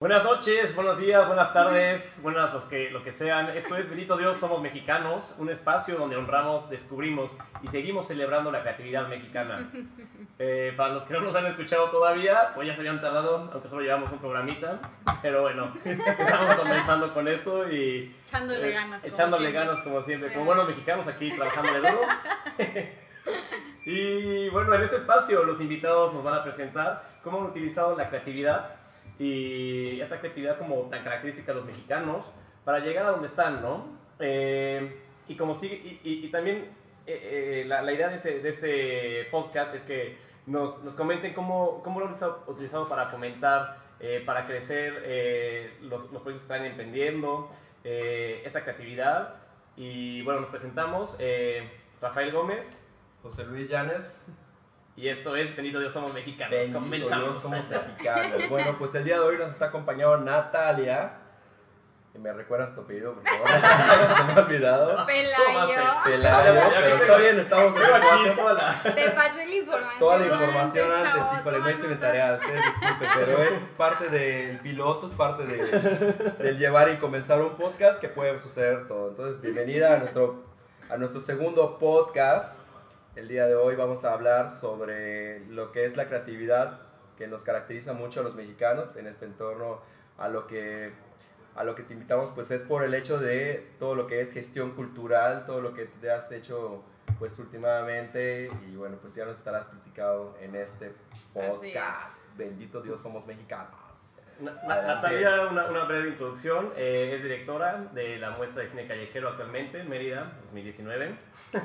Buenas noches, buenos días, buenas tardes, buenas los que, lo que sean. Esto es Benito Dios, somos mexicanos, un espacio donde honramos, descubrimos y seguimos celebrando la creatividad mexicana. Eh, para los que no nos han escuchado todavía, pues ya se habían tardado, aunque solo llevamos un programita. Pero bueno, estamos comenzando con esto y... Echándole ganas. como Echándole siempre. ganas como siempre, como buenos mexicanos aquí trabajando de duro. y bueno, en este espacio los invitados nos van a presentar cómo han utilizado la creatividad y esta creatividad como tan característica de los mexicanos para llegar a donde están, ¿no? Eh, y como sigue, y, y- y también eh, eh, la, la idea de este, de este podcast es que nos, nos comenten cómo, cómo lo han utilizado, para fomentar, eh, para crecer eh, los, los proyectos que están emprendiendo, eh, esta creatividad. Y bueno, nos presentamos, eh, Rafael Gómez, José Luis Llanes, y esto es Bendito Dios Somos Mexicanos. Bendito Comenzamos. Dios, somos mexicanos. Bueno, pues el día de hoy nos está acompañando Natalia. Me recuerdas tu apellido, por favor. Se me ha olvidado. ¿Cómo va a Pelayo. Pelayo, pero está bien, estamos en hola. Te pasé la información. Toda la información antes, antes, híjole, no hice mi tarea, ustedes disculpen, pero es parte del piloto, es parte de- del llevar y comenzar un podcast que puede suceder todo. Entonces, bienvenida a nuestro, a nuestro segundo podcast. El día de hoy vamos a hablar sobre lo que es la creatividad que nos caracteriza mucho a los mexicanos en este entorno, a lo que a lo que te invitamos pues es por el hecho de todo lo que es gestión cultural, todo lo que te has hecho pues últimamente y bueno pues ya nos estarás platicado en este podcast. Bendito Dios somos mexicanos. Na-. Natalia, una, una breve introducción. eh, es directora de la muestra de cine callejero actualmente, Mérida, 2019.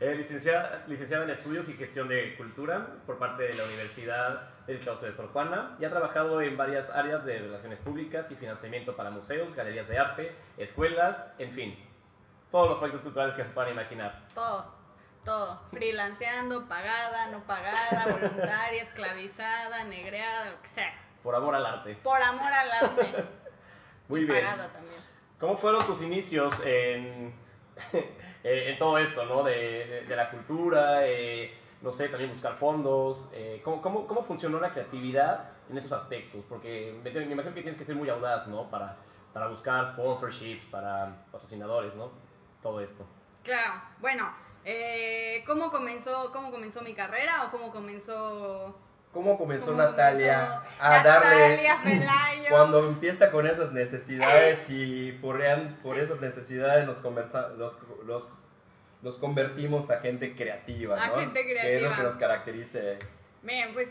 es licenciada, licenciada en Estudios y Gestión de Cultura por parte de la Universidad del Claustro de Sor Juana y ha trabajado en varias áreas de relaciones públicas y financiamiento para museos, galerías de arte, escuelas, en fin, todos los proyectos culturales que se puedan imaginar. Todo, todo. Freelanceando, pagada, no pagada, voluntaria, esclavizada, negreada, lo que sea. Por amor al arte. Por amor al arte. Muy y bien. pagada también. ¿Cómo fueron tus inicios en, eh, en todo esto, ¿no? De, de- de la cultura, eh, no sé, también buscar fondos. eh, ¿cómo, cómo, cómo funcionó la creatividad en esos aspectos? Porque me, me imagino que tienes que ser muy audaz, ¿no? Para, para buscar sponsorships, para patrocinadores, ¿no? Todo esto. Claro, bueno, eh, ¿cómo, comenzó, ¿cómo comenzó mi carrera o cómo comenzó... ¿Cómo comenzó cómo Natalia comenzó a darle Natalia Pelayo? cuando empieza con esas necesidades y por, por esas necesidades nos, conversa- los, los, los convertimos a gente creativa, A ¿no? gente Que es lo creativa. que nos caracteriza. Miren, pues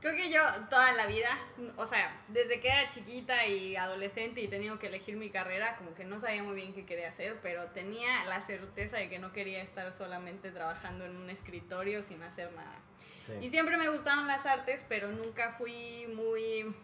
creo que yo toda la vida, o sea, desde que era chiquita y adolescente y tenía que elegir mi carrera, como que no sabía muy bien qué quería hacer, pero tenía la certeza de que no quería estar solamente trabajando en un escritorio sin hacer nada. Y siempre me gustaron las artes, pero nunca fui muy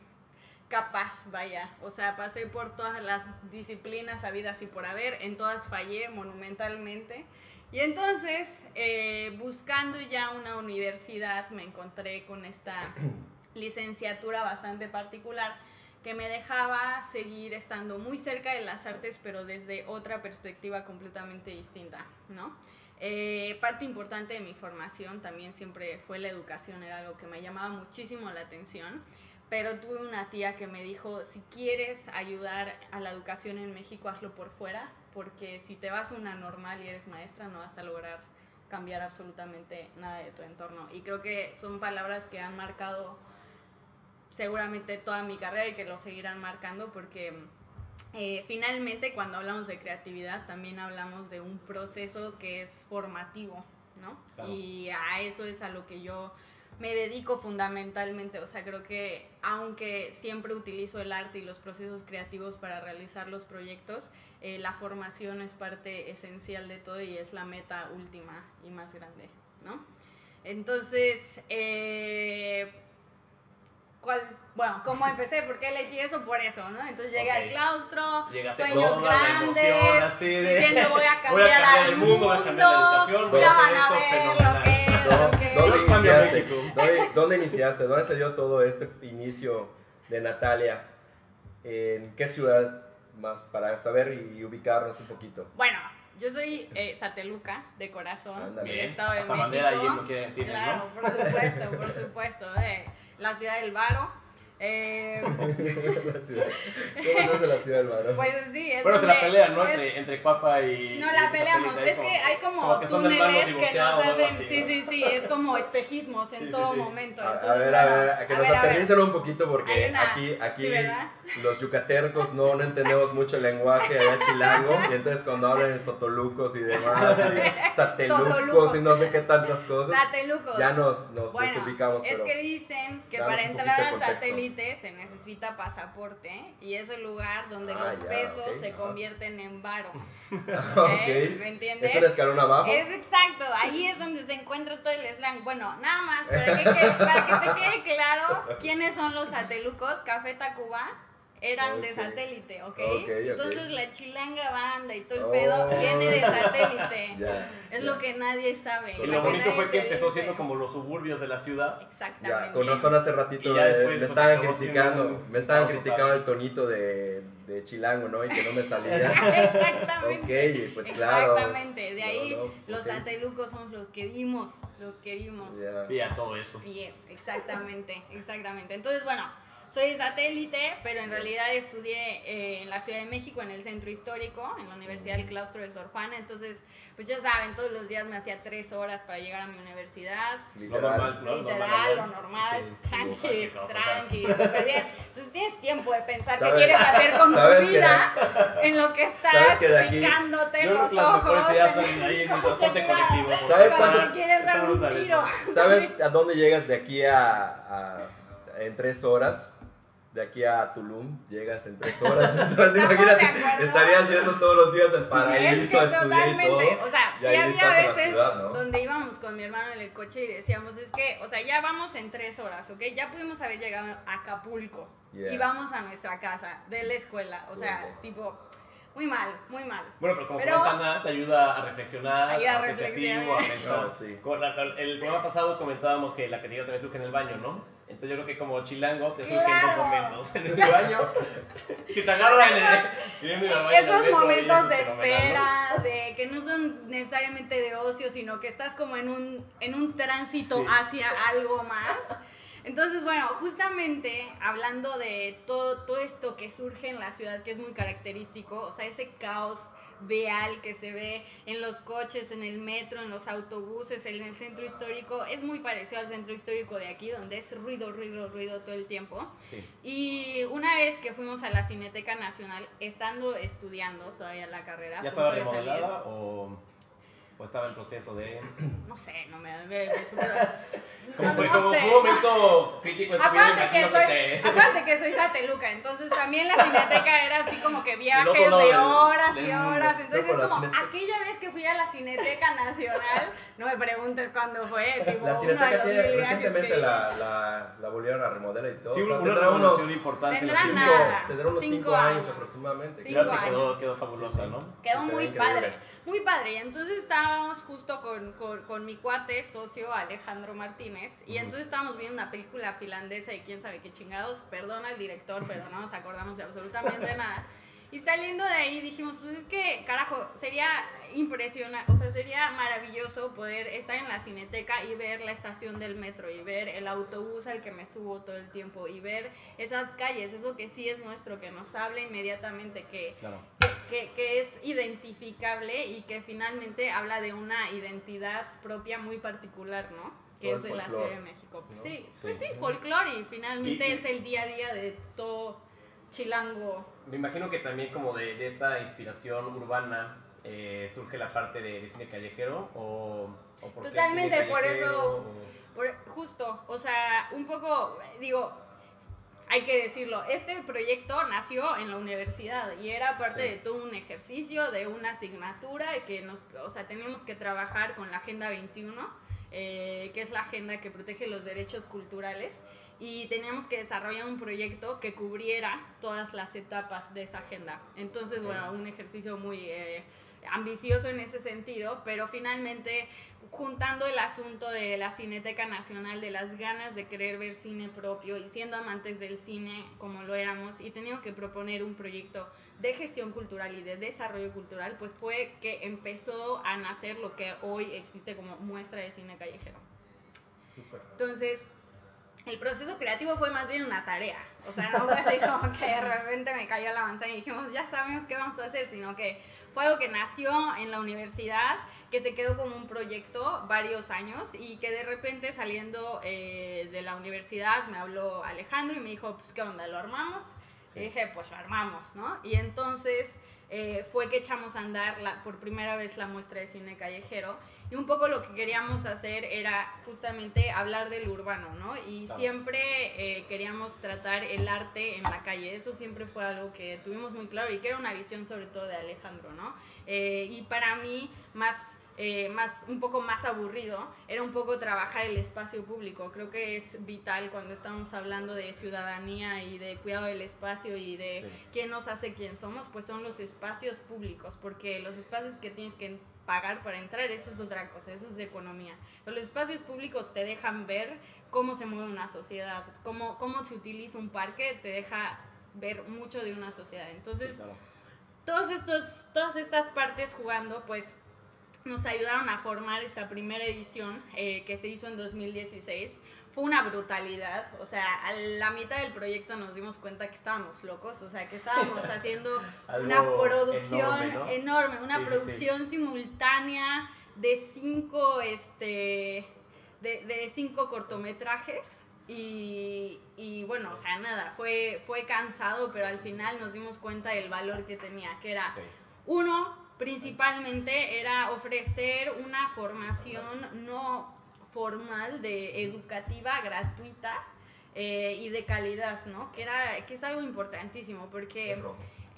capaz, vaya. O sea, pasé por todas las disciplinas habidas y por haber, en todas fallé monumentalmente. Y entonces, eh, buscando ya una universidad, me encontré con esta licenciatura bastante particular que me dejaba seguir estando muy cerca de las artes, pero desde otra perspectiva completamente distinta, ¿no? Eh, parte importante de mi formación también siempre fue la educación, era algo que me llamaba muchísimo la atención, pero tuve una tía que me dijo, si quieres ayudar a la educación en México, hazlo por fuera, porque si te vas a una normal y eres maestra, no vas a lograr cambiar absolutamente nada de tu entorno. Y creo que son palabras que han marcado seguramente toda mi carrera y que lo seguirán marcando porque eh, finalmente cuando hablamos de creatividad también hablamos de un proceso que es formativo, ¿no? Claro. Y a eso es a lo que yo me dedico fundamentalmente, o sea, creo que aunque siempre utilizo el arte y los procesos creativos para realizar los proyectos, eh, la formación es parte esencial de todo y es la meta última y más grande, ¿no? Entonces, eh, ¿cuál, bueno, ¿cómo empecé? ¿Por qué elegí eso? Por eso, ¿no? Entonces llegué al claustro, Llegaste sueños con grandes, emoción, así de, diciendo voy a voy cambiar, a cambiar al el mundo, voy a cambiar la educación, voy a hacer van a ver fenomenal. lo que es, ¿Dó- lo que es. ¿Dónde iniciaste? ¿Dónde, dónde iniciaste? ¿Dónde se dio todo este inicio de Natalia? ¿En qué ciudad más para saber y ubicarnos un poquito. Bueno, yo soy eh, sateluca de corazón del Estado de Hasta México. bandera que entienden, claro, ¿no? por supuesto, por supuesto. de la ciudad del Varo. Eh, La ciudad. ¿Cómo se hace la ciudad del varón? pues sí, es Bueno, se donde- la pelean, ¿no? Entre, entre Cuapa y. No y la peleamos, Satélite, es que hay como, que túneles que nos hacen, así, sí, ¿no? sí, sí, es como espejismos en Sí, todo sí. momento. A, a Entonces, ver, a ver, a que a nos a aterricen un poquito porque una- aquí, aquí los yucatecos no, no entendemos mucho el lenguaje allá chilango y entonces cuando hablan de sotolucos y demás, y satelucos Sotolucos. y no sé qué tantas cosas, Satelucos. ya nos, nos Bueno, desubicamos. es pero- que dicen que para entrar a de satélite se necesita pasaporte y es el lugar donde Ah, los ya, pesos ok, se ajá. convierten en varo. ¿eh? ¿Me entiendes? es un escalón abajo. Es exacto, ahí es donde se encuentra todo el slang. Bueno, nada más, para que, que- para que te quede claro quiénes son los satelucos, Café Tacuba eran de satélite, ¿ok? Ok, ok. Entonces la chilanga banda y todo el Oh. pedo viene de satélite. Es lo que nadie sabe. Y lo lo bonito fue que empezó dice. siendo como los suburbios de la ciudad. Exactamente. Ya, con razón hace ratito Y ya me, después, me pues, estaban criticando, un me estaban criticando total. el tonito de, de chilango, ¿no? Y que no me salía. Exactamente. ok, pues claro. Exactamente. De ahí No, no, los satelucos somos los que dimos, los que dimos. Ya. Y a todo eso. Bien, exactamente, exactamente. Entonces, bueno, soy satélite, pero en realidad estudié eh, en la Ciudad de México, en el centro histórico, en la Universidad del Claustro de Sor Juana. Entonces, pues ya saben, todos los días me hacía tres horas para llegar a mi universidad. Lo Literal. normal, ¿no? Literal, lo ¿no? normal, Sí. tranqui, tranqui, súper bien. Entonces tienes tiempo de pensar qué ¿Sabes- quieres hacer con tu sabes que- vida, en lo que ¿Sabes estás que de aquí- picándote Yo los ojos. ¿Sabes cuando quieres dar un tiro. eso. ¿Sabes a dónde llegas de aquí a, a- en tres horas? De aquí a Tulum llegas en tres horas. Entonces imagínate, estarías yendo todos los días al paraíso que a estudiar y todo. o sea, sí había veces ciudad, ¿no? donde íbamos con mi hermano en el coche y decíamos, es que, o sea, ya vamos en tres horas, ¿ok? Ya pudimos haber llegado a Acapulco Yeah. y vamos a nuestra casa de la escuela, o sea, tipo, muy mal, muy mal. Bueno, pero como Pero- comenta Ana, te ayuda a reflexionar, Ayuda a ser creativo, a pensar. No, sí. La- el programa pasado comentábamos que la creatividad también surge en el baño, ¿no? Entonces yo creo que como chilango te surge en dos ¡Claro! momentos. En el baño, si te agarran en el, baño Esos momentos eso de espera, de que no son necesariamente de ocio, sino que estás como en un, en un tránsito Sí. hacia algo más. Entonces, bueno, justamente hablando de todo, todo esto que surge en la ciudad, que es muy característico, o sea, ese caos vial que se ve en los coches, en el metro, en los autobuses, en el centro histórico, es muy parecido al centro histórico de aquí, donde es ruido, ruido, ruido todo el tiempo. Sí. Y una vez que fuimos a la Cineteca Nacional, estando estudiando todavía la carrera, ¿Ya estaba remodelada o, o estaba en proceso de...? no sé, no me, me, me super- ¿Cómo no, fue, no como sé. fue un momento crítico en tu vida? Acuérdate que, soy, te- acuérdate que soy sateluca, entonces también la cineteca era así como que viajes lado de horas y horas. Entonces es como aquella vez que fui a la Cineteca Nacional, no me preguntes cuándo fue. Tipo, La Cineteca tiene, recientemente que- la, la, la volvieron a remodelar y todo. Sí, o sea, una tendrá unos, importante. Tendrá cinco, nada. tendrá unos Cinco cinco años, años. aproximadamente. Cinco Claro, se quedó, años. quedó fabulosa, Sí, sí. ¿no? Quedó muy padre, muy padre. Y entonces estábamos justo con, con, con mi cuate, socio Alejandro Martínez, y entonces estábamos viendo una película finlandesa y quién sabe qué chingados, perdona al director, pero no nos acordamos de absolutamente nada. Y saliendo de ahí dijimos, pues es que, carajo, sería impresionante, o sea, sería maravilloso poder estar en la cineteca y ver la estación del metro y ver el autobús al que me subo todo el tiempo y ver esas calles, eso que sí es nuestro, que nos habla inmediatamente, que Claro. que, que es identificable y que finalmente habla de una identidad propia muy particular, ¿no? Que es de la Ciudad de México. Pues ¿no? sí, pues sí, folclore y finalmente y- es el día a día de todo chilango. Me imagino que también como de, de esta inspiración urbana eh, surge la parte de, de cine callejero o, o por Totalmente, por eso- o- Por- justo, o sea, un poco, digo, hay que decirlo, este proyecto nació en la universidad y era parte Sí. de todo un ejercicio, de una asignatura que nos, o sea, teníamos que trabajar con la Agenda 21, eh, que es la agenda que protege los derechos culturales. Y teníamos que desarrollar un proyecto que cubriera todas las etapas de esa agenda. Entonces, bueno, un ejercicio muy eh, ambicioso en ese sentido, pero finalmente juntando el asunto de la Cineteca Nacional, de las ganas de querer ver cine propio y siendo amantes del cine como lo éramos y teniendo que proponer un proyecto de gestión cultural y de desarrollo cultural, pues fue que empezó a nacer lo que hoy existe como muestra de cine callejero. Entonces, el proceso creativo fue más bien una tarea. O sea, no fue así como que de repente me cayó la manzana y dijimos, ya sabemos qué vamos a hacer, sino que fue algo que nació en la universidad, que se quedó como un proyecto varios años y que de repente saliendo eh, de la universidad me habló Alejandro y me dijo, pues, ¿qué onda? ¿Lo armamos? Y dije, pues lo armamos, ¿no? Y entonces eh, fue que echamos a andar la, por primera vez la muestra de cine callejero y un poco lo que queríamos hacer era justamente hablar del urbano, ¿no? Y siempre eh, queríamos tratar el arte en la calle, eso siempre fue algo que tuvimos muy claro y que era una visión sobre todo de Alejandro, ¿no? Eh, y para mí más eh, más, un poco más aburrido, era un poco trabajar el espacio público. Creo que es vital cuando estamos hablando de ciudadanía y de cuidado del espacio y de quién nos hace quién somos, pues son los espacios públicos, porque los espacios que tienes que pagar para entrar, eso es otra cosa, eso es economía. Pero los espacios públicos te dejan ver cómo se mueve una sociedad, cómo, cómo se utiliza un parque, te deja ver mucho de una sociedad. Entonces, todos estos, todas estas partes jugando, pues nos ayudaron a formar esta primera edición eh, que se hizo en 2016. Fue una brutalidad, o sea, a la mitad del proyecto nos dimos cuenta que estábamos locos, o sea, que estábamos haciendo una producción enorme, una producción simultánea de cinco, este, de, de cinco cortometrajes. Y, y, bueno, o sea, nada, fue, fue cansado, pero al final nos dimos cuenta del valor que tenía, que era, uno, principalmente era ofrecer una formación no formal de educativa gratuita eh, y de calidad, ¿no? Que, era, que es algo importantísimo porque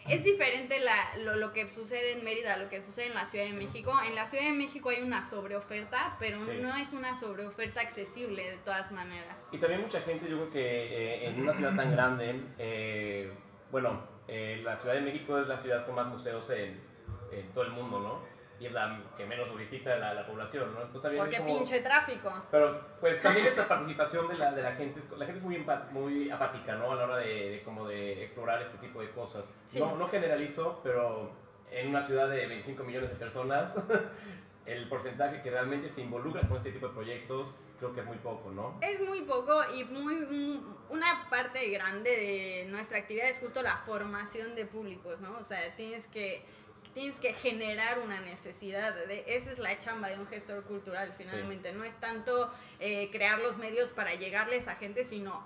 es diferente la, lo, lo, que sucede en Mérida a lo que sucede en la Ciudad de México. En la Ciudad de México hay una sobreoferta, pero no es una sobreoferta accesible de todas maneras. Y también mucha gente, yo creo que eh, en una ciudad tan grande, eh, bueno, la Ciudad de México es la ciudad con más museos en, en todo el mundo, ¿no? Y es la que menos visita la, la población, ¿no? Entonces también Porque pinche tráfico. Pero pues también esta participación de la, de la gente, la gente es muy, muy apática, ¿no? A la hora de, como de explorar este tipo de cosas. No, no generalizo, pero en una ciudad de 25 millones de personas, el porcentaje que realmente se involucra con este tipo de proyectos creo que es muy poco, ¿no? Es muy poco y muy una parte grande de nuestra actividad es justo la formación de públicos, ¿no? O sea, tienes que tienes que generar una necesidad. De, esa es la chamba de un gestor cultural, finalmente. No es tanto eh, crear los medios para llegarles a gente, sino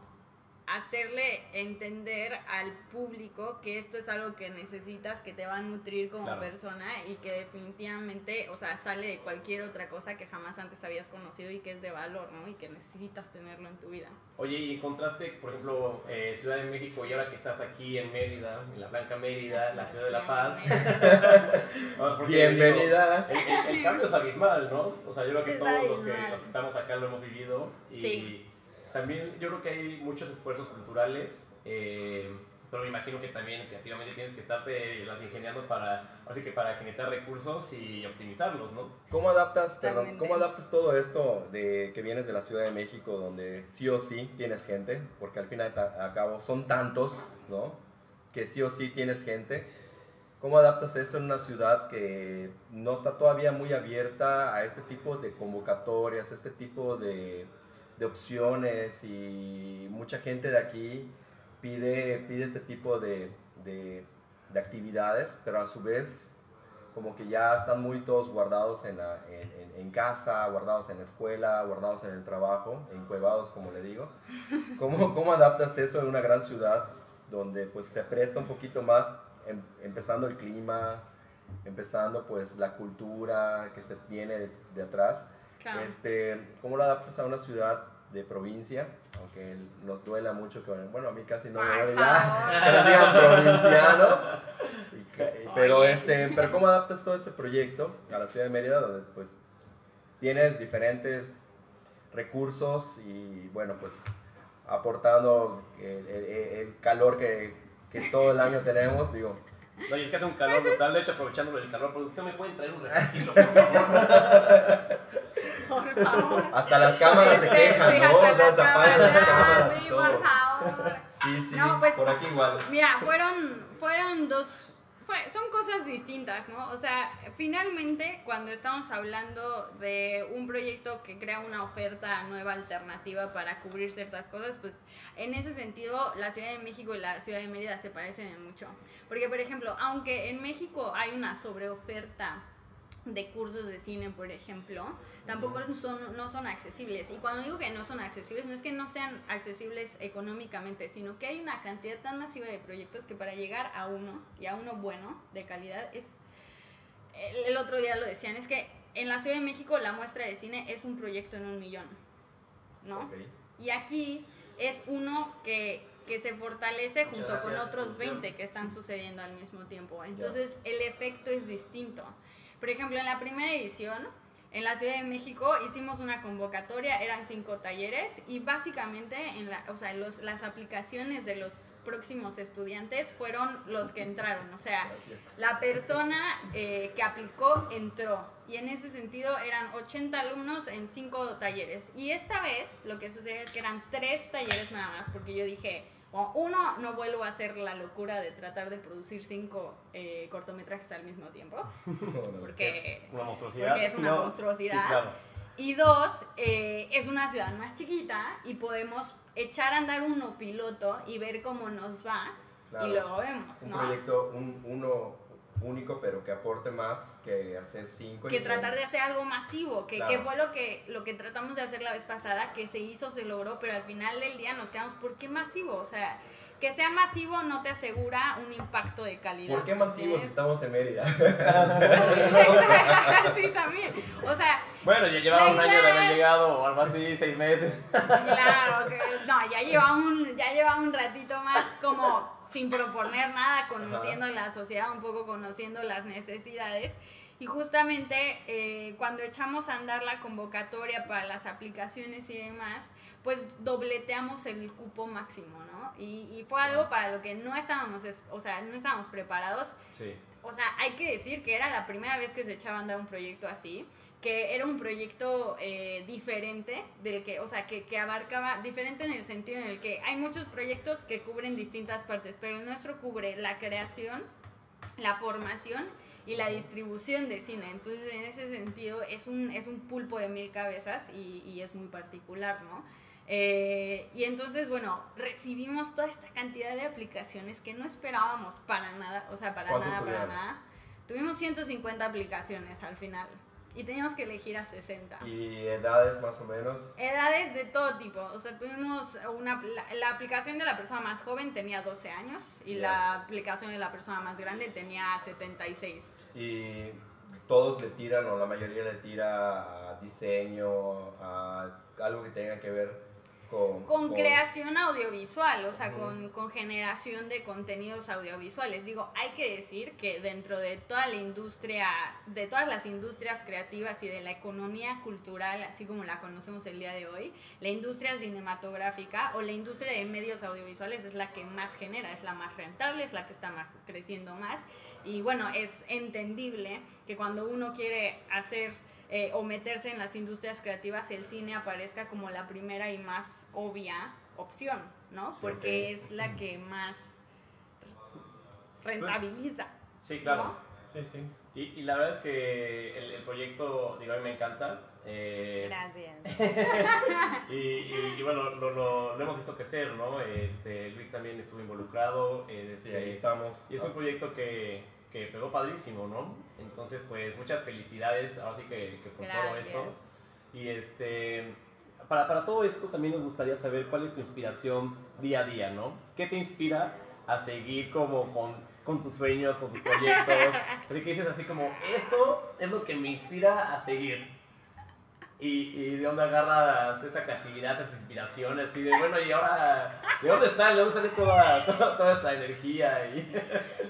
hacerle entender al público que esto es algo que necesitas, que te va a nutrir como persona y que definitivamente, o sea, sale de cualquier otra cosa que jamás antes habías conocido y que es de valor, ¿no? Y que necesitas tenerlo en tu vida. Oye, y encontraste, por ejemplo, eh, Ciudad de México y ahora que estás aquí en Mérida, en la Blanca Mérida, la ciudad de La Paz. Bienvenida. el, cambio es abismal, ¿no? O sea, yo creo que todos los que, estamos acá lo hemos vivido y... Sí también yo creo que hay muchos esfuerzos culturales, eh, pero me imagino que también creativamente tienes que estarte las ingeniando para, así que para generar recursos y optimizarlos, ¿no? ¿Cómo adaptas, perdón, ¿cómo adaptas todo esto de que vienes de la Ciudad de México, donde sí o sí tienes gente, porque al fin y al cabo son tantos, ¿no? Que sí o sí tienes gente. ¿Cómo adaptas eso en una ciudad que no está todavía muy abierta a este tipo de convocatorias, este tipo de de opciones y mucha gente de aquí pide, pide este tipo de, de, actividades, pero a su vez como que ya están muy todos guardados en, en, casa, guardados en la escuela, guardados en el trabajo, encuevados como le digo. ¿Cómo, ¿Cómo adaptas eso en una gran ciudad donde pues se presta un poquito más, em, empezando el clima, empezando pues la cultura que se viene de atrás? Este, ¿Cómo lo adaptas a una ciudad de provincia? Aunque nos duela mucho que, bueno, a mí casi no me duele ya, pero digan provincianos. pero, este, pero ¿cómo adaptas todo este proyecto a la ciudad de Mérida, donde pues tienes diferentes recursos y, bueno, pues aportando el, el- el calor que, que todo el año tenemos, digo. No, y es que hace un calor Pues brutal. De hecho, aprovechando el calor, producción, ¿me pueden traer un refresquito, por favor? Por favor. Hasta las cámaras se Este, quejan, sí, ¿no? hasta O sea, se apagan las cámaras Sí, y por todo. favor. Sí, sí, No, pues- por aquí igual. Mira, fueron, fueron dos, fue- son cosas distintas, ¿no? O sea, finalmente cuando estamos hablando de un proyecto que crea una oferta nueva alternativa para cubrir ciertas cosas, pues en ese sentido la Ciudad de México y la Ciudad de Mérida se parecen en mucho. Porque, por ejemplo, aunque en México hay una sobreoferta de cursos de cine, por ejemplo, tampoco son, no son accesibles. Y cuando digo que no son accesibles, no es que no sean accesibles económicamente, sino que hay una cantidad tan masiva de proyectos que para llegar a uno, y a uno bueno, de calidad, es... El, otro día lo decían, es que en la Ciudad de México la muestra de cine es un proyecto en un millón, ¿no? Y aquí es uno que, que se fortalece junto con otros producción. 20 que están sucediendo al mismo tiempo. Entonces el efecto es distinto. Por ejemplo, en la primera edición, en la Ciudad de México, hicimos una convocatoria, eran cinco talleres y básicamente en la, o sea, los, las aplicaciones de los próximos estudiantes fueron los que entraron. O sea, Gracias. la persona eh, que aplicó entró y en ese sentido eran 80 alumnos en 5 talleres. Y esta vez lo que sucede es que eran 3 talleres nada más porque yo dije, uno, no vuelvo a hacer la locura de tratar de producir 5 cortometrajes al mismo tiempo porque... Es una monstruosidad. Porque es una No, monstruosidad. Sí, claro. Y dos, eh, es una ciudad más chiquita y podemos echar a andar uno piloto y ver cómo nos va Claro. y luego vemos, Un ¿no? proyecto, un, uno único, pero que aporte más que hacer cinco. que tratar de hacer algo masivo, que, Claro. que fue lo que, lo que tratamos de hacer la vez pasada, que se hizo, se logró, pero al final del día nos quedamos, ¿por qué masivo? O sea, que sea masivo no te asegura un impacto de calidad. ¿Por qué masivos Es- estamos en Mérida? sí, también. O sea, Bueno, ya llevaba un año de haber llegado, o algo así, seis meses. Claro, que no, ya lleva un, ya lleva un ratito más como sin proponer nada, conociendo la sociedad, un poco conociendo las necesidades. Y justamente eh, cuando echamos a andar la convocatoria para las aplicaciones y demás, pues dobleteamos el cupo máximo, ¿no? Y, y fue algo para lo que no estábamos, es- o sea, no estábamos preparados Sí. o sea, hay que decir que era la primera vez que se echaba a andar un proyecto así, que era un proyecto eh, diferente del que, o sea, que, que abarcaba, diferente en el sentido en el que hay muchos proyectos que cubren distintas partes, pero el nuestro cubre la creación, la formación y la distribución de cine. Entonces, en ese sentido, es un, es un pulpo de mil cabezas y, y es muy particular, ¿no? Eh, y entonces, bueno, recibimos toda esta cantidad de aplicaciones que no esperábamos para nada, o sea, para ¿Cuántos nada, para nada. Tuvimos 150 aplicaciones al final y teníamos que elegir a 60. y edades más o menos. Edades de todo tipo, o sea, tuvimos una, la, la aplicación de la persona más joven tenía 12 años y Ya. la aplicación de la persona más grande tenía 76. Y todos le tiran, o la mayoría le tira a diseño, a algo que tenga que ver con... Creación audiovisual, o sea, con, con generación de contenidos audiovisuales. Digo, hay que decir que dentro de toda la industria, de todas las industrias creativas y de la economía cultural, así como la conocemos el día de hoy, la industria cinematográfica o la industria de medios audiovisuales es la que más genera, es la más rentable, es la que está más creciendo más. Y bueno, es entendible que cuando uno quiere hacer eh, o meterse en las industrias creativas, el cine aparezca como la primera y más obvia opción, ¿no? Sí, Porque es la que más rentabiliza. Sí, claro. ¿No? Sí, sí. Y, y la verdad es que el, el proyecto, digo, a mí me encanta. eh, Gracias. y, y- y bueno, lo, lo- lo hemos visto crecer, ¿no? Este, Luis también estuvo involucrado. eh, Sí, este, ahí estamos. Y es un proyecto que, que pegó padrísimo, ¿no? Entonces, pues muchas felicidades, ahora sí que, que por todo eso. Y este, para, para todo esto también nos gustaría saber cuál es tu inspiración día a día, ¿no? ¿Qué te inspira a seguir como con, con tus sueños, con tus proyectos? Así que dices así como, esto es lo que me inspira a seguir. Y, y de dónde agarras esa creatividad, esas inspiraciones, y de bueno, y ahora, ¿de dónde sale? ¿De dónde sale toda, toda, toda esta energía? Y...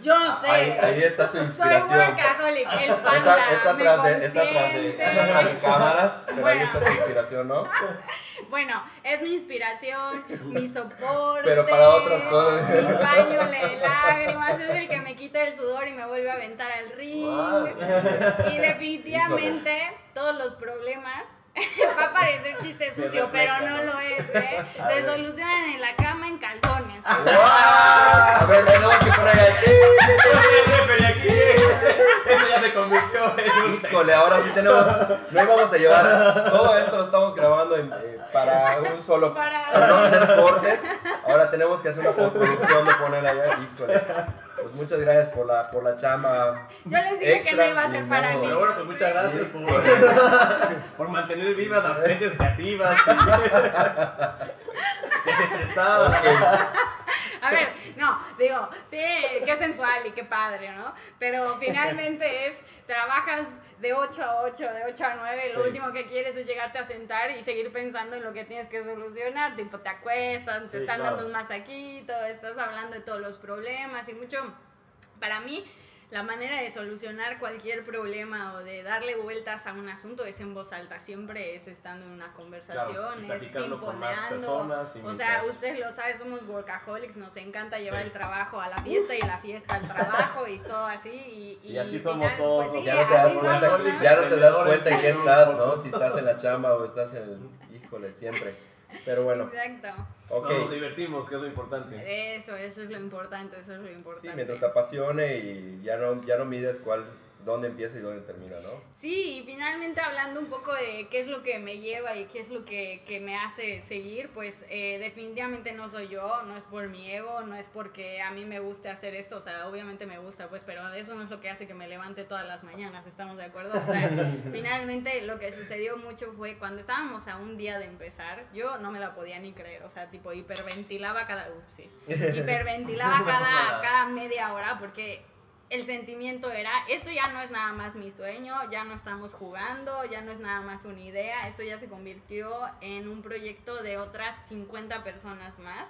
Yo no sé. Ahí, ahí está su Soy inspiración. workaholic, el panda, Está, está me atrás de, está atrás de, consiente. está atrás de cámaras, pero ahí Bueno. está su inspiración, ¿no? Bueno, es mi inspiración, mi soporte. Pero para otras cosas. Mi paño de lágrimas, es el sudor y me vuelve a aventar al ring. Wow. Y definitivamente todos los problemas. Va a parecer chiste sucio, pero no ¿no? lo es, ¿eh? Se ver. solucionan en la cama en calzones. ¡Wow! A ver, tenemos que poner ahí. Aquí. Eso ya se convirtió en un Híjole, ahora sí tenemos. No íbamos a llevar. Todo esto lo estamos grabando en- eh, para un solo. Para- Para no tener cortes. Ahora tenemos que hacer una postproducción de poner allá. Híjole. Pues muchas gracias por la, por la chama. Yo les dije que Extra, no iba a ser para. Pero bueno, pues muchas gracias por, por mantener vivas las mentes creativas. Desestresadas. Ok. A ver, no, digo, te- qué sensual y qué padre, ¿no? Pero finalmente es, trabajas de 8 a 8, de 8 a 9, Sí. lo último que quieres es llegarte a sentar y seguir pensando en lo que tienes que solucionar, tipo te acuestas, Sí, te están claro. dando un masajito, estás hablando de todos los problemas y mucho, para mí... La manera de solucionar cualquier problema o de darle vueltas a un asunto es en voz alta, siempre es estando en una conversación, Claro, es pimponeando. O sea, ustedes lo saben, somos workaholics, nos encanta llevar Sí. el trabajo a la fiesta y la fiesta al trabajo y todo así. Y, Y así al somos final, todos pues sí, Ya no te das cuenta, ya no te das cuenta en qué estás, ¿no? Si estás en la chamba o estás en el. Híjole, siempre. Pero bueno, Exacto. ok. No, nos divertimos, que es lo importante. Eso, eso es lo importante, eso es lo importante. Sí, mientras te apasione y ya no, ya no mides cuál, dónde empieza y dónde termina, ¿no? Sí, y finalmente hablando un poco de qué es lo que me lleva y qué es lo que, que me hace seguir, pues eh, definitivamente no soy yo, no es por mi ego, no es porque a mí me guste hacer esto, o sea, obviamente me gusta, pues, pero eso no es lo que hace que me levante todas las mañanas, ¿estamos de acuerdo? O sea, finalmente lo que sucedió mucho fue cuando estábamos a un día de empezar, yo no me la podía ni creer, o sea, tipo hiperventilaba cada, ups, sí, hiperventilaba cada, cada media hora porque el sentimiento era, esto ya no es nada más mi sueño, ya no estamos jugando, ya no es nada más una idea, esto ya se convirtió en un proyecto de otras 50 personas más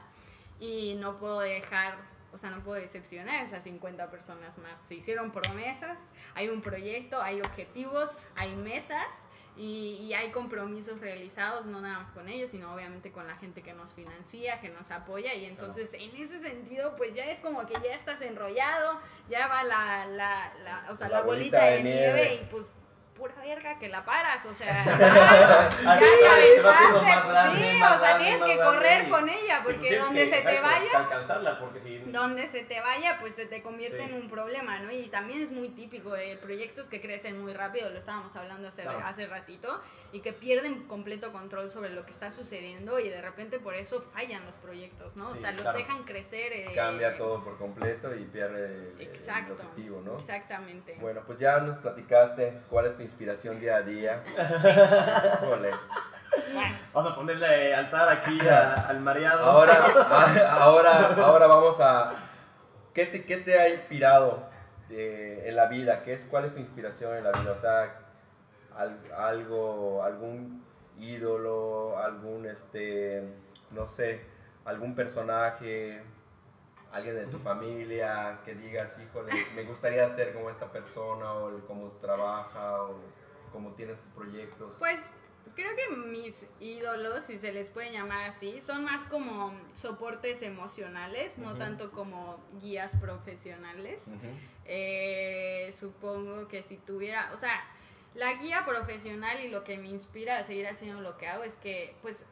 y no puedo dejar, o sea, no puedo decepcionar a esas 50 personas más. Se hicieron promesas, hay un proyecto, hay objetivos, hay metas. Y, y hay compromisos realizados, no nada más con ellos, sino obviamente con la gente que nos financia, que nos apoya. Y entonces, en ese sentido, pues ya es como que ya estás enrollado, ya va la, la, la, o sea, La la, bolita bolita, de de, nieve. nieve. y pues pura verga que la paras, o sea, Ah, ya te aventaste, sí, o sea, tienes que correr con ella, porque donde se te vaya, alcanzarla, porque si... donde se te vaya, pues se te convierte en un problema, ¿no? Y también es muy típico de proyectos que crecen muy rápido, lo estábamos hablando hace, Claro. hace ratito, y que pierden completo control sobre lo que está sucediendo y de repente por eso fallan los proyectos, ¿no? o sea, los claro. dejan crecer. eh, Cambia todo por completo y pierde el, el objetivo, ¿no? Exactamente. Bueno, pues ya nos platicaste cuál es tu inspiración día a día. Híjole. Vamos a ponerle altar aquí a- al mareado. Ahora, a- ahora, ahora vamos a. ¿Qué te, qué te ha inspirado eh, en la vida? ¿Qué es, ¿Cuál es tu inspiración en la vida? O sea, al- algo, algún ídolo, algún, este, no sé, algún personaje, alguien de tu familia que digas, híjole, me gustaría ser como esta persona, o el- cómo trabaja, o cómo tiene sus proyectos. Pues creo que mis ídolos, si se les puede llamar así, son más como soportes emocionales, no tanto como guías profesionales. Eh, supongo que si tuviera, o sea, la guía profesional y lo que me inspira a seguir haciendo lo que hago es que, pues,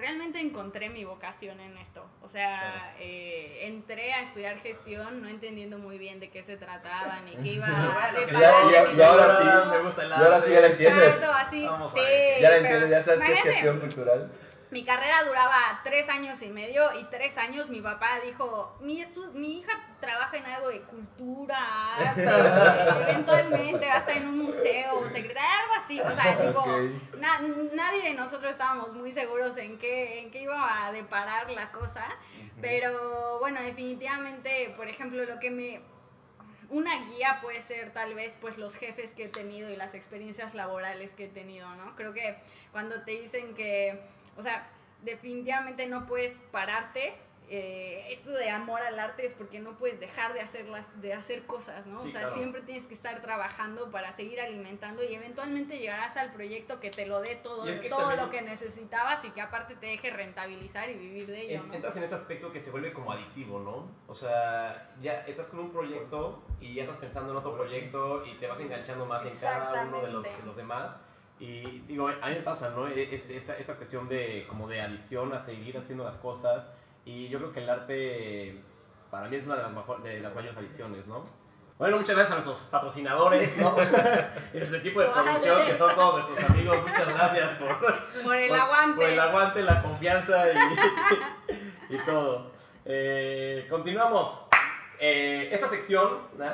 realmente encontré mi vocación en esto. O sea, eh, entré a estudiar gestión no entendiendo muy bien de qué se trataba ni qué iba a deparar y ahora sí, me gusta el Y ahora sí ya la entiendes. Exacto, así. Sí. Ya la entiendes, ya sabes qué es gestión cultural. Mi carrera duraba tres años y medio y tres años mi papá dijo, mi, estu- mi hija trabaja en algo de cultura, arte, eventualmente va a estar en un museo, secretaria, algo así. O sea, tipo, na- nadie de nosotros estábamos muy seguros en qué, en qué iba a deparar la cosa. Pero bueno, definitivamente, por ejemplo, lo que me una guía puede ser tal vez pues los jefes que he tenido y las experiencias laborales que he tenido, ¿no? Creo que cuando te dicen que, o sea, definitivamente no puedes pararte eh, eso de amor al arte es porque no puedes dejar de hacerlas, de hacer cosas, ¿no? Sí, o sea, claro. siempre tienes que estar trabajando para seguir alimentando y eventualmente llegarás al proyecto que te lo dé todo, Y es que todo también- lo que necesitabas y que aparte te deje rentabilizar y vivir de ello, ¿no? Entras en ese aspecto que se vuelve como adictivo, ¿no? O sea, ya estás con un proyecto y ya estás pensando en otro proyecto y te vas enganchando más en cada uno de los, de los demás. Y digo, a mí me pasa, ¿no? E- Este, esta, esta cuestión de como de adicción a seguir haciendo las cosas. Y yo creo que el arte para mí es una de las, mejor, de las mayores adicciones, ¿no? Bueno, muchas gracias a nuestros patrocinadores, ¿no? y nuestro equipo de producción, que son todos nuestros amigos. Muchas gracias por, Por el por- aguante. Por el aguante, la confianza y, y todo. Eh, continuamos. Eh, esta sección ¿no?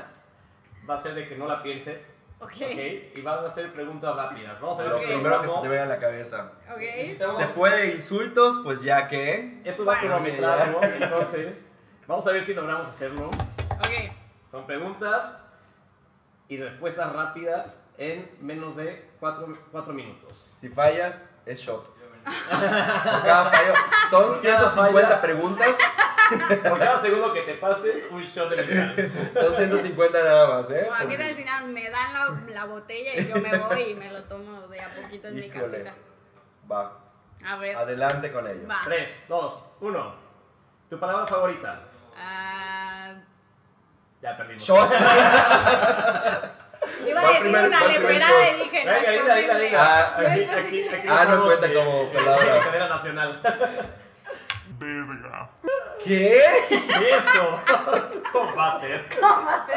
va a ser de que no la pienses. Ok. ¿ok? Y van a ser preguntas rápidas. Vamos a ver Lo si Ok. primero que se te venga a la cabeza. Ok. necesitamos- ¿Se puede insultos? Pues ya que. Esto va Bueno. cronometrado, entonces vamos a ver si logramos hacerlo. Ok. Son preguntas y respuestas rápidas en menos de 4 minutos. Si fallas, es shot. Por cada fallo. Son Por cada 150 falla. preguntas. Por cada segundo que te pases, un shot de mezcal. Son 150 nada más, ¿eh? Bueno, ¿Qué tal si nada me dan la, la botella y yo me voy y me lo tomo de a poquito en mi Híjole. casita? Va. A ver. Adelante con ello. Va. 3, 2, 1. ¿Tu palabra favorita? Ah, Ya perdimos. Shot. iba a decir una leperada y dije, no Venga, es diga, diga, posible. diga. Ah, Aquí, aquí, aquí ah, no cuenta eh, como palabra. en cadena nacional. Verga. ¿Qué? Eso. ¿Cómo va a ser? ¿Cómo va a ser?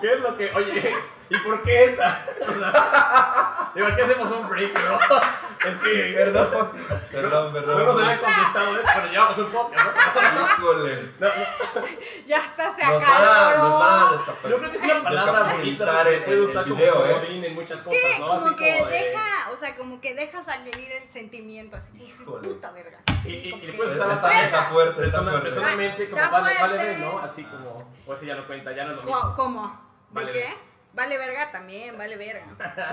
¿Qué es lo que.? Oye, ¿y por qué esa? O sea, digo, aquí hacemos un break, ¿no? Es que. Perdón. Perdón, No nos perdón. habían contestado eso, pero llevamos un podcast, ¿no? Híjole. No, no, Ya está, se acabó. nos van a descapar- Yo creo que es una palabra bonita que puede usar el como video, ¿eh? comodín en muchas cosas, que ¿no? como Así que como de- deja, o sea, como que deja salir el sentimiento así, Híjole. puta verga. Y, y, como y que- le puedes usar Está, hasta está fuerte, está fuerte. personalmente como Está vale, vale ¿no? Así como, o ese ya no cuenta, ya no es lo ¿Cómo? mismo. ¿Cómo? ¿De Vale qué? Vale verga también, vale verga.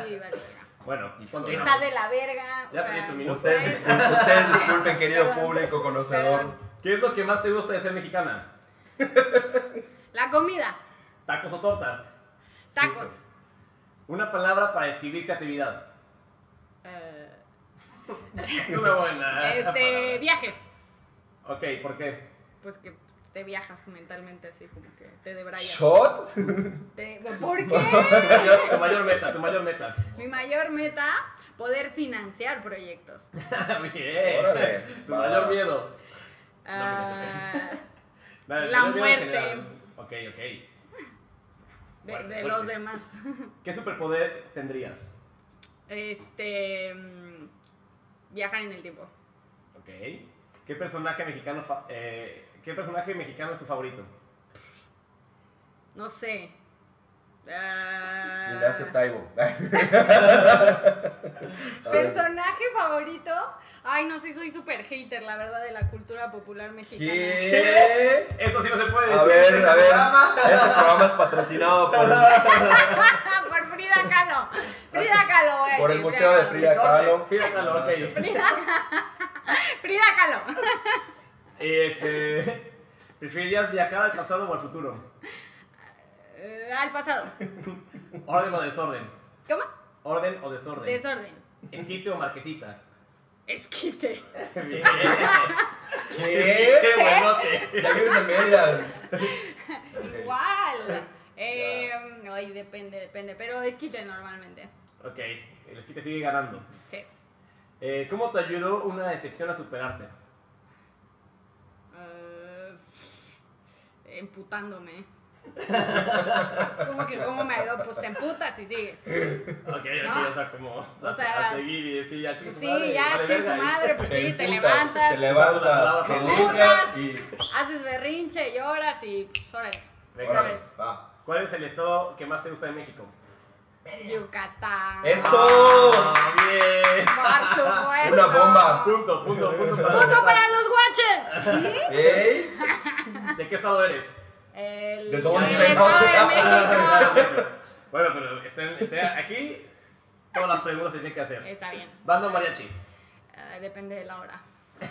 Sí, vale verga. Bueno, Y. Está de la verga. o Ya sea, pediste un minuto. Ustedes disculpen, ustedes disculpen, querido público conocedor. ¿Qué es lo que más te gusta de ser mexicana? La comida, ¿Tacos o torta? tacos. Una palabra para escribir creatividad. Es una buena. este, palabra. viaje. Ok, ¿por qué? Pues que te viajas mentalmente así como que te debrayas. ¿Shot? Te- ¿Por qué? tu mayor meta, tu mayor meta. Mi mayor meta, poder financiar proyectos. Bien. Órale, Tu va. mayor miedo. Ah, Vale, La mayor muerte. Ok, ok. de, Fuerte, de fuerte. los demás. ¿Qué superpoder tendrías? Este. mm, Viajar en el tiempo. Ok. ¿Qué personaje mexicano, fa- eh, ¿qué personaje mexicano es tu favorito? No sé. Ah, Ignacio Taibo. Personaje favorito. Ay, no sé, soy súper hater, la verdad, de la cultura popular mexicana. ¿Qué? Esto sí no se puede A decir. ver, en este a ver. programa. Este programa es patrocinado por, Por Frida Kahlo. Frida Kahlo, a por el Museo de Frida. Kahlo. Frida Kahlo, ok. Frida, Frida Kahlo. Este, ¿Preferirías viajar al pasado o al futuro? Eh, al pasado. ¿Orden o desorden? ¿Cómo? ¿Orden o desorden? Desorden. ¿Esquite o marquesita? Esquite. Bien. ¿Qué? ¡Qué buenote! Ya vives en Mérida. Igual. Eh, ay, depende, depende. Pero esquite normalmente. Ok, el esquite sigue ganando. Sí. Eh, ¿Cómo te ayudó una decepción a superarte? Eh, emputándome. ¿Cómo que cómo me ayudó? Pues te emputas y sigues. Ok, ok, ¿No? o sea, como O a, sea, a seguir y decir ya, chingue Pues su sí, madre, ya, vale che verga, su madre, pues sí, te levantas, Te levantas, te y. haces berrinche, lloras y pues órale. Venga. ¿Cuál es el estado que más te gusta de México? Yucatán. ¡Eso! Bien. Por supuesto. Una bomba. Punto, punto, punto para Punto Yucatán. para los guaches. ¿Sí? ¿De qué estado eres? El, ¿De dónde? el Estado de México. Bueno, pero estén, estén aquí, todas las preguntas se tienen que hacer. Está bien. Banda mariachi. Depende de la hora.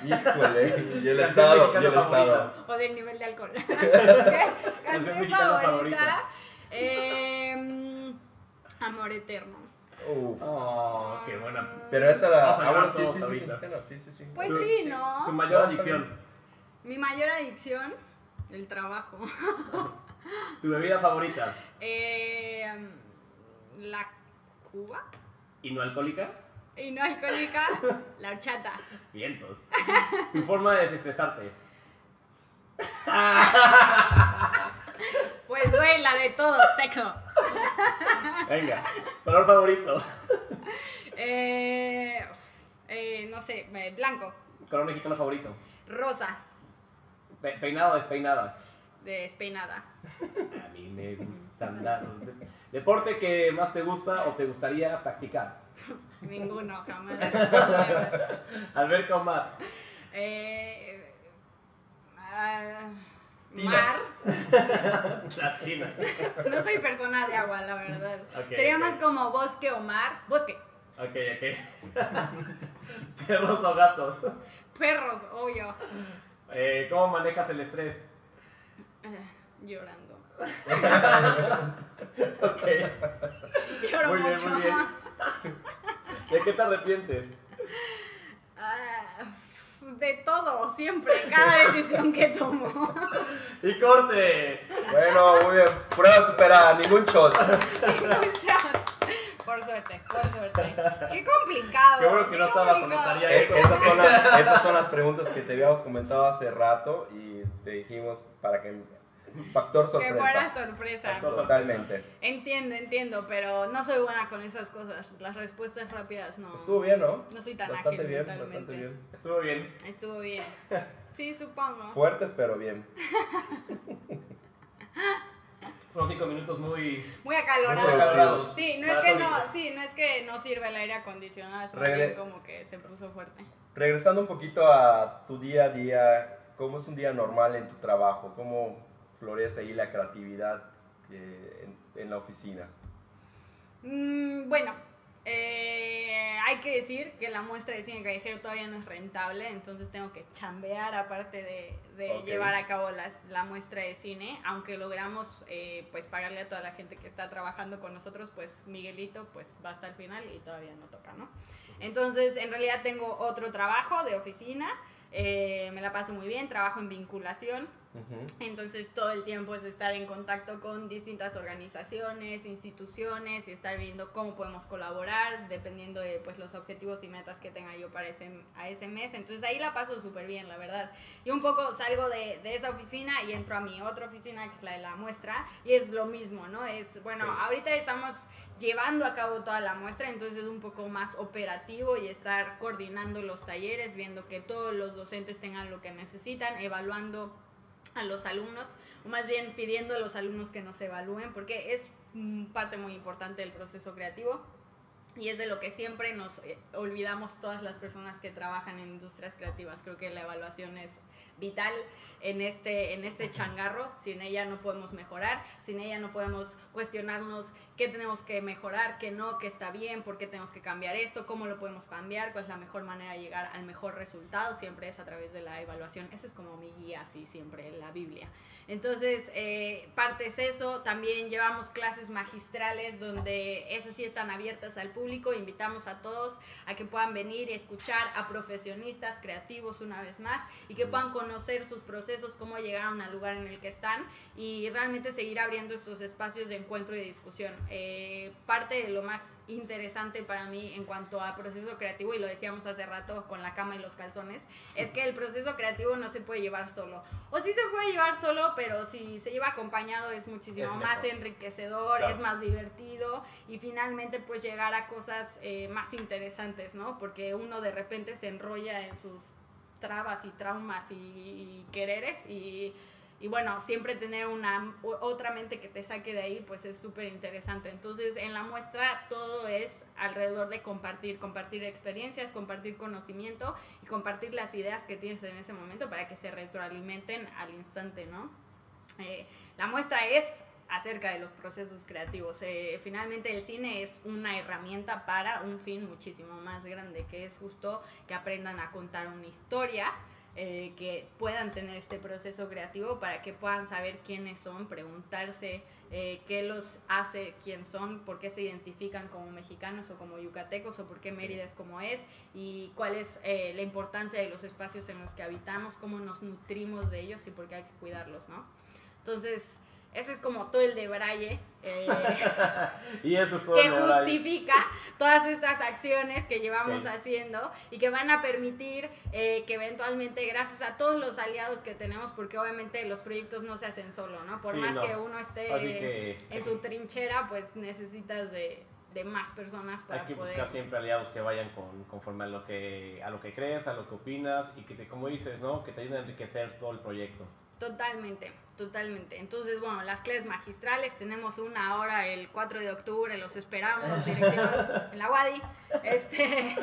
Híjole, y el estado, y el estado. O del nivel de alcohol. ¿Qué? Canción favorita. favorita. Eh, amor eterno. Uf. Oh, qué buena. Pero esa la. Vamos a Ah, bueno, sí, sí, sí, ahorita. mexicana, sí, sí, sí. Pues sí, ¿no? Tu mayor adicción. Mi mayor adicción, el trabajo. Tu bebida favorita. Eh, la Cuba. ¿Y no alcohólica? Y no alcohólica, la horchata. Vientos. Tu forma de desestresarte. Pues, güey, la de todo, sexo. Venga. Color favorito. Eh, eh, no sé, eh, blanco. Color mexicano favorito. Rosa, Pe- ¿Peinada o despeinada? despeinada. A mí me gusta andar. ¿Deporte que más te gusta o te gustaría practicar? Ninguno, jamás. Alberca o mar. Eh, ah, Tina. mar. Latina. No soy persona de agua, la verdad. Sería más como bosque o mar. Bosque. Ok, ok. Perros o gatos. Perros, obvio. Eh, ¿Cómo manejas el estrés? Eh, llorando. Ok. Lloro Muy bien, muy bien. ¿De qué te arrepientes? Ah, de todo, siempre, cada decisión que tomo. Y corte. Bueno, muy bien. Prueba superada, ningún shot. por suerte, por suerte. Qué complicado. Qué bueno que no estaba con. Eh, esas, son las, esas son las preguntas que te habíamos comentado hace rato y te dijimos para que. Factor Que fuera sorpresa. sorpresa. Factor Totalmente. Entiendo, entiendo, pero no soy buena con esas cosas. Las respuestas rápidas no. Estuvo bien, ¿no? No soy tan Bastante ágil bien, mentalmente. bastante bien. Estuvo bien. Estuvo bien. Sí, supongo. Fuertes, pero bien. Fueron cinco minutos muy. Muy acalorado. Muy acalorados. Sí, no es que no, sí, no es que no sirve el aire acondicionado, es Regre- bien como que se puso fuerte. Regresando un poquito a tu día a día, ¿cómo es un día normal en tu trabajo? ¿Cómo florece ahí la creatividad eh, en, en la oficina? Mm, bueno, eh, hay que decir que la muestra de cine callejero todavía no es rentable, entonces tengo que chambear aparte de, de Ok. llevar a cabo las- la muestra de cine, aunque logramos eh, pues pagarle a toda la gente que está trabajando con nosotros, pues Miguelito pues va hasta el final y todavía no toca, ¿no? Entonces, en realidad tengo otro trabajo de oficina, eh, me la paso muy bien, trabajo en vinculación. Entonces todo el tiempo es estar en contacto con distintas organizaciones, instituciones y estar viendo cómo podemos colaborar dependiendo de pues, los objetivos y metas que tenga yo para ese, a ese mes. Entonces ahí la paso súper bien, la verdad. Yo un poco salgo de, de esa oficina y entro a mi otra oficina que es la de la muestra y es lo mismo, ¿no? Es, bueno, Sí. ahorita estamos llevando a cabo toda la muestra, entonces es un poco más operativo y estar coordinando los talleres, viendo que todos los docentes tengan lo que necesitan, evaluando a los alumnos, o más bien pidiendo a los alumnos que nos evalúen, porque es parte muy importante del proceso creativo y es de lo que siempre nos eh, olvidamos todas las personas que trabajan en industrias creativas. Creo que la evaluación es vital en este, en este changarro. Sin ella no podemos mejorar, sin ella no podemos cuestionarnos qué tenemos que mejorar, qué no, qué está bien, por qué tenemos que cambiar esto, cómo lo podemos cambiar, cuál es la mejor manera de llegar al mejor resultado. Siempre es a través de la evaluación. Esa es como mi guía, así siempre, la Biblia. Entonces, eh, parte es eso. También llevamos clases magistrales donde esas sí están abiertas al público. Invitamos a todos a que puedan venir y escuchar a profesionistas creativos una vez más y que puedan conocer sus procesos, cómo llegaron al lugar en el que están y realmente seguir abriendo estos espacios de encuentro y de discusión. Eh, parte de lo más interesante para mí en cuanto a proceso creativo, y lo decíamos hace rato con la cama y los calzones, es que el proceso creativo no se puede llevar solo. O sí se puede llevar solo, pero si se lleva acompañado es muchísimo Es más enriquecedor, Claro. es más divertido y finalmente pues llegar a cosas eh, más interesantes, ¿no? Porque uno de repente se enrolla en sus trabas y traumas y, quereres y, y bueno, siempre tener una otra mente que te saque de ahí pues es súper interesante. Entonces en la muestra todo es alrededor de compartir, compartir experiencias, compartir conocimiento y compartir las ideas que tienes en ese momento para que se retroalimenten al instante, ¿no? eh, la muestra es acerca de los procesos creativos. Eh, finalmente el cine es una herramienta para un fin muchísimo más grande, que es justo que aprendan a contar una historia. eh, que puedan tener este proceso creativo para que puedan saber quiénes son, preguntarse eh, qué los hace, quién son, por qué se identifican como mexicanos o como yucatecos o por qué Mérida es como es y cuál es eh, la importancia de los espacios en los que habitamos, cómo nos nutrimos de ellos y por qué hay que cuidarlos, ¿no? Entonces, ese es como todo el de Braille. eh, Y eso es todo. que justifica todas estas acciones que llevamos haciendo y que van a permitir eh, que eventualmente, gracias a todos los aliados que tenemos, porque obviamente los proyectos no se hacen solo, ¿no? Por Sí, más no. que uno esté que en su trinchera, pues necesitas de, de más personas para hay que poder... buscar siempre aliados que vayan con, conforme a lo que a lo que crees, a lo que opinas y que te, como dices, ¿no? Que te ayuden a enriquecer todo el proyecto. Totalmente, totalmente. Entonces, bueno, las clases magistrales, tenemos una ahora el 4 de octubre, los esperamos, dirección en la Wadi. Este,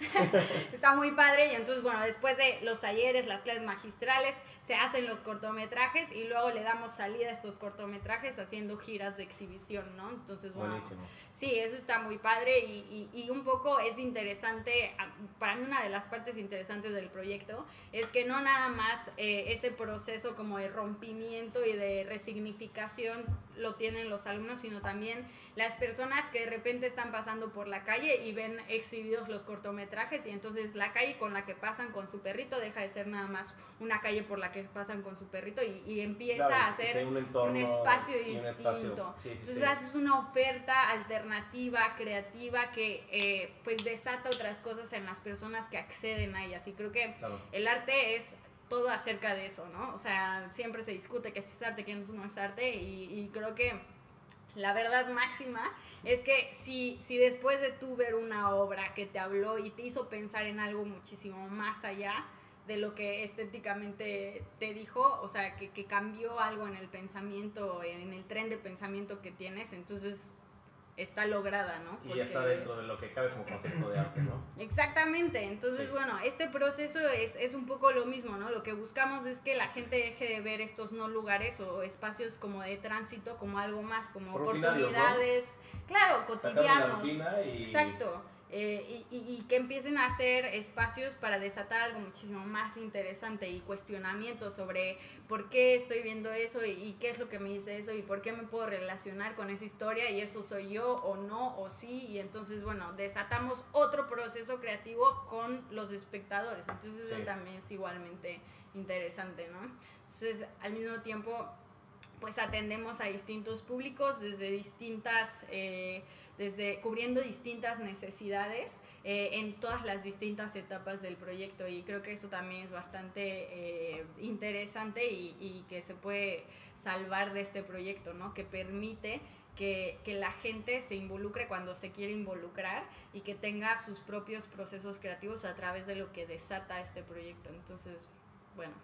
está muy padre y entonces, bueno, después de los talleres, las clases magistrales, se hacen los cortometrajes y luego le damos salida a estos cortometrajes haciendo giras de exhibición, ¿no? Entonces, bueno, Buenísimo. Sí, eso está muy padre y, y- y un poco es interesante, a- para mí una de las partes interesantes del proyecto es que no nada más eh, ese proceso como de rompimiento y de resignificación lo tienen los alumnos, sino también las personas que de repente están pasando por la calle y ven exhibidos los cortometrajes y entonces la calle con la que pasan con su perrito deja de ser nada más una calle por la que pasan con su perrito y, y empieza Claro, a ser un, un espacio y un distinto. espacio- sí, sí, Entonces sí. haces una oferta alternativa, creativa, que eh, pues desata otras cosas en las personas que acceden a ellas. Y creo que Claro. el arte es todo acerca de eso, ¿no? O sea, siempre se discute que si es arte, que no es arte, y, y creo que la verdad máxima es que si, si después de tú ver una obra que te habló y te hizo pensar en algo muchísimo más allá de lo que estéticamente te dijo, o sea, que, que cambió algo en el pensamiento, en el tren de pensamiento que tienes, entonces está lograda, ¿no? Y ya está Porque- dentro de lo que cabe como concepto de arte, ¿no? Exactamente, entonces Sí. bueno, este proceso es, es un poco lo mismo, ¿no? Lo que buscamos es que la gente deje de ver estos no lugares o espacios como de tránsito como algo más, como oportunidades, claro, cotidianos. Exacto. Eh, y, y- que empiecen a hacer espacios para desatar algo muchísimo más interesante y cuestionamientos sobre por qué estoy viendo eso y, y qué es lo que me dice eso y por qué me puedo relacionar con esa historia y eso soy yo o no o sí. Y entonces bueno desatamos otro proceso creativo con los espectadores. Entonces Sí. eso también es igualmente interesante no entonces al mismo tiempo pues atendemos a distintos públicos desde distintas, eh, desde cubriendo distintas necesidades eh, en todas las distintas etapas del proyecto y creo que eso también es bastante eh, interesante y, y que se puede salvar de este proyecto, ¿no? Que permite que, que la gente se involucre cuando se quiere involucrar y que tenga sus propios procesos creativos a través de lo que desata este proyecto. Entonces, bueno,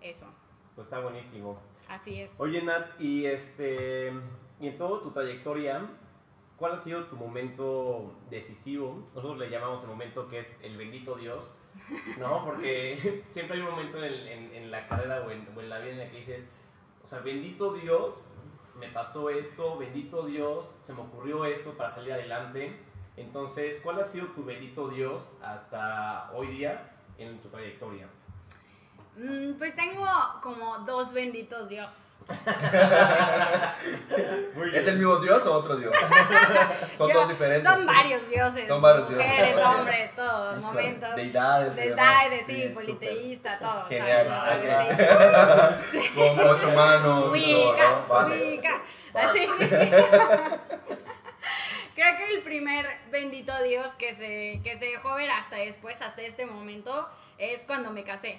eso, Pues está buenísimo. así es. Oye, Nat, y este... Y en toda tu trayectoria, ¿cuál ha sido tu momento decisivo? Nosotros le llamamos el momento que es el bendito Dios, ¿no? Porque siempre hay un momento en, el- en- en la carrera o en, o en la vida en la que dices, o sea, bendito Dios, me pasó esto, bendito Dios, se me ocurrió esto para salir adelante. Entonces, ¿cuál ha sido tu bendito Dios hasta hoy día en tu trayectoria? Mm, pues tengo como dos benditos Dios. ¿Es el mismo Dios o otro Dios? Son Yo- dos diferentes. Son varios dioses. Son varios dioses. Mujeres, hombres, todos, momentos. Deidades. demás. sí, súper. politeísta, todo. Genial. Sí. Con ocho manos. Wicca, ¿no? Vale. Wicca. Vale. Así, sí, sí. Creo que el primer bendito Dios que se, que se dejó ver hasta después, hasta este momento, es cuando me casé.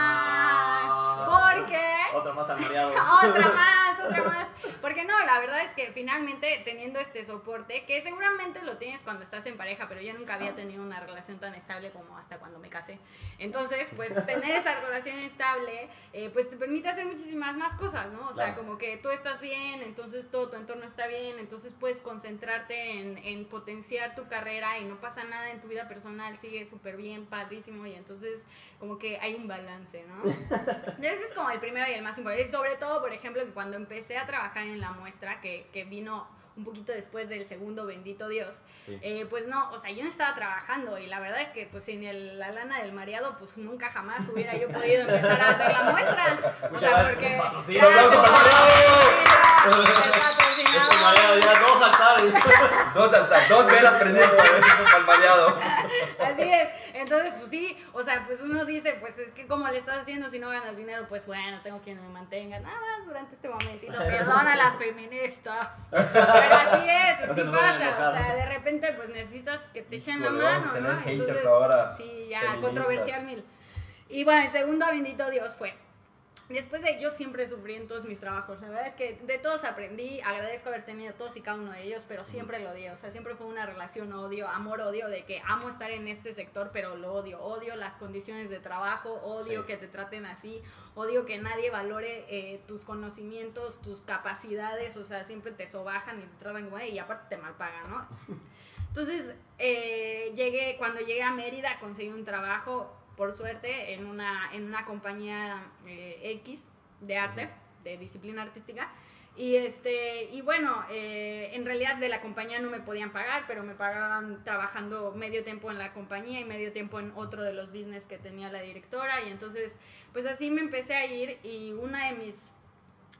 Ah, porque Otro más almareado. otra más, otra más. Porque no, la verdad es que finalmente teniendo este soporte, que seguramente lo tienes cuando estás en pareja, pero yo nunca había tenido una relación tan estable como hasta cuando me casé. Entonces, pues tener esa relación estable, eh, pues te permite hacer muchísimas más cosas, ¿no? O sea, Claro. como que tú estás bien, entonces todo tu entorno está bien, entonces puedes concentrarte en, en potenciar tu carrera y no pasa nada en tu vida personal, sigue súper bien, padrísimo, y entonces como que hay un balance, ¿no? Entonces es como el primero y el más importante. Y sobre todo, por ejemplo, que cuando empecé a trabajar en la muestra, que, que vino un poquito después del segundo Bendito Dios, Sí. eh, pues no, o sea, yo no estaba trabajando y la verdad es que pues sin el- la lana del mareado, pues nunca jamás hubiera yo podido empezar a hacer la muestra. O sea, gracias porque... por patrocinio. Claro, ¡Un aplauso para el Eso, patrocinador. María, ya dos. Dos, velas prendidas para el mareado. Así es. Entonces, pues sí, o sea, pues uno dice, pues es que como le estás haciendo si no ganas dinero, pues bueno, tengo quien me mantenga, nada más durante este momentito. Perdona a las feministas. Pero así es, así pasa. O sea, de repente pues necesitas que te echen la mano, ¿no? haters ahora, sí, ya, controversial mil. Y bueno, el segundo bendito Dios fue. Después de yo siempre sufrí en todos mis trabajos. La verdad es que de todos aprendí, agradezco haber tenido todos y cada uno de ellos, pero siempre lo odié. O sea, siempre fue una relación odio, amor-odio, de que amo estar en este sector, pero lo odio. Odio las condiciones de trabajo, odio Sí. que te traten así, odio que nadie valore eh, tus conocimientos, tus capacidades. O sea, siempre te sobajan y te tratan como, y aparte te malpagan, ¿no? Entonces, eh, llegué, cuando llegué a Mérida, conseguí un trabajo, por suerte, en una, en una compañía eh, X de arte, de disciplina artística. Y, este, y bueno, eh, en realidad de la compañía no me podían pagar, pero me pagaban trabajando medio tiempo en la compañía y medio tiempo en otro de los business que tenía la directora. Y entonces, pues así me empecé a ir y una de mis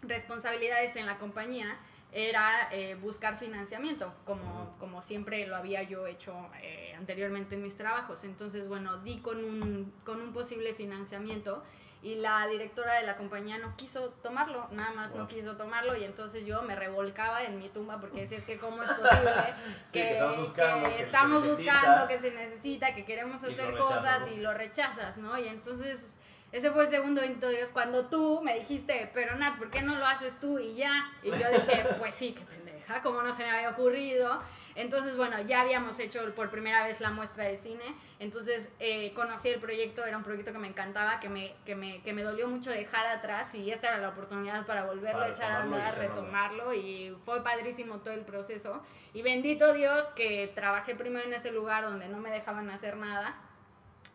responsabilidades en la compañía era eh, buscar financiamiento, como, como siempre lo había yo hecho eh, anteriormente en mis trabajos. Entonces, bueno, di con un, con un posible financiamiento y la directora de la compañía no quiso tomarlo, nada más no Wow. quiso tomarlo y entonces yo me revolcaba en mi tumba porque decía, es que cómo es posible Sí, que, que estamos buscando, que que se estamos necesita. buscando, que se necesita, que queremos Y hacer rechazas, cosas ¿no? y lo rechazas, ¿no? Y entonces ese fue el segundo bendito Dios cuando tú me dijiste, pero Nat, ¿por qué no lo haces tú y ya? Y yo dije, pues sí, qué pendeja, como no se me había ocurrido. Entonces, bueno, ya habíamos hecho por primera vez la muestra de cine, entonces eh, conocí el proyecto, era un proyecto que me encantaba, que me, que, me, que me dolió mucho dejar atrás y esta era la oportunidad para volverlo a echar a andar. retomarlo y fue padrísimo todo el proceso. Y bendito Dios que trabajé primero en ese lugar donde no me dejaban hacer nada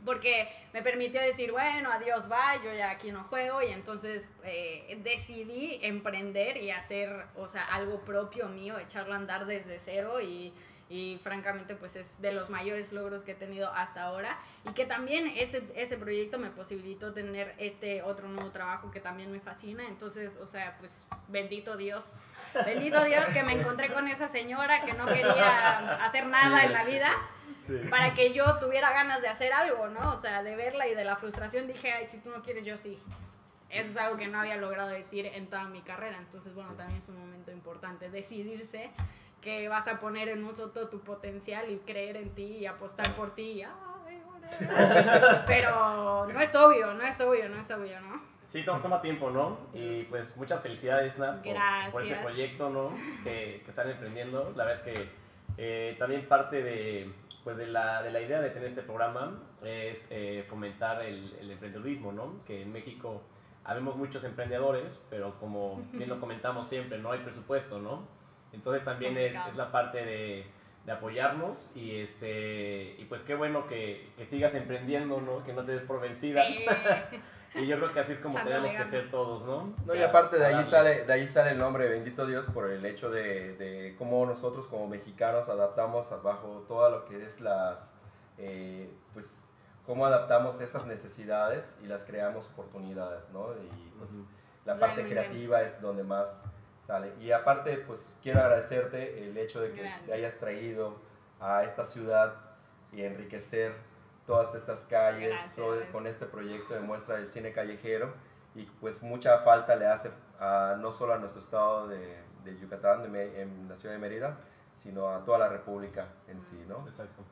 porque me permitió decir, bueno, adiós, bye, yo ya aquí no juego y entonces eh, decidí emprender y hacer, o sea, algo propio mío, echarlo a andar desde cero y, y francamente pues es de los mayores logros que he tenido hasta ahora y que también ese, ese proyecto me posibilitó tener este otro nuevo trabajo que también me fascina, entonces, o sea, pues bendito Dios, bendito Dios que me encontré con esa señora que no quería hacer nada Sí, en la sí, vida Sí. para que yo tuviera ganas de hacer algo, ¿no? O sea, de verla y de la frustración dije, ay, si tú no quieres, yo sí. Eso es algo que no había logrado decir en toda mi carrera. Entonces, bueno, también es un momento importante. Decidirse que vas a poner en uso todo tu potencial y creer en ti y apostar por ti. y. Pero no es obvio, no es obvio, no es obvio, ¿no? Sí, toma, tiempo, ¿no? Y pues muchas felicidades, Nat, por, por este proyecto, ¿no? Que, que están emprendiendo. La verdad es que eh, también parte de, pues de, la, de la idea de tener este programa es eh, fomentar el, el emprendedurismo, ¿no? Que en México habemos muchos emprendedores, pero como bien lo comentamos siempre, no hay presupuesto, ¿no? Entonces también es, es la parte de, de apoyarnos y, este, y pues qué bueno que, que sigas emprendiendo, ¿no? Que no te des por vencida. Sí. Y yo creo que así es como Echándole tenemos que ganas. ser todos, ¿no? No, O y sea, aparte de ahí, sale, de ahí sale el nombre Bendito Dios por el hecho de, de cómo nosotros como mexicanos adaptamos bajo todo lo que es las, eh, pues, cómo adaptamos esas necesidades y las creamos oportunidades, ¿no? Y pues Ujú. la parte creativa es donde más sale. Y aparte, pues quiero agradecerte el hecho de que Gracias. te hayas traído a esta ciudad y enriquecer todas estas calles Gracias. todo- con este proyecto de muestra del cine callejero y pues mucha falta le hace a, no solo a nuestro estado de, de Yucatán, de en la ciudad de Mérida, sino a toda la República en sí, ¿no? Exacto.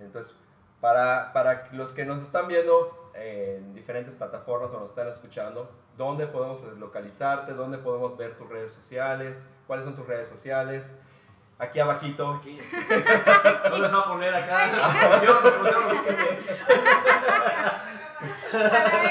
Entonces, para, para los que nos están viendo en diferentes plataformas o nos están escuchando, ¿dónde podemos localizarte? ¿Dónde podemos ver tus redes sociales? ¿Cuáles son tus redes sociales? Aquí abajito. Aquí. No les va a poner acá.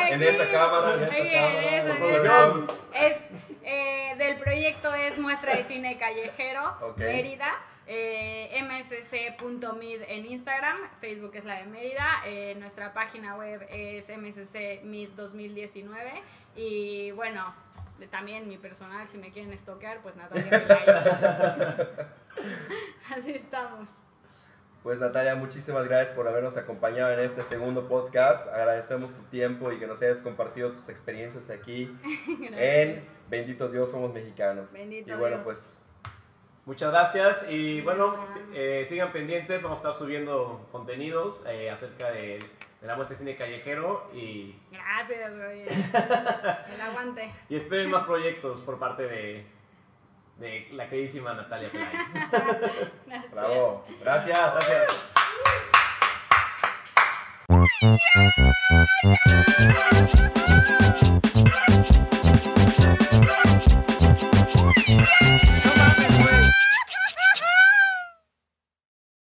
En esa cámara, en esta Muy bien, cámara. Es, eh, del proyecto es Muestra de Cine Callejero, Ok. Mérida. Eh, msc.mid en Instagram, Facebook es la de Mérida, eh, nuestra página web es mscmid 2019 y bueno, también mi personal, si me quieren estoquear, pues Natalia. Así estamos. Pues Natalia, muchísimas gracias por habernos acompañado en este segundo podcast. Agradecemos tu tiempo y que nos hayas compartido tus experiencias aquí en Bendito Dios Somos Mexicanos. Bendito y bueno, Dios. pues Muchas gracias y bueno, eh, sigan pendientes, vamos a estar subiendo contenidos eh, acerca de, de, la muestra de cine callejero y... Gracias, Roger. El aguante. Y esperen más proyectos por parte de, la queridísima Natalia Play. gracias. Gracias. Gracias.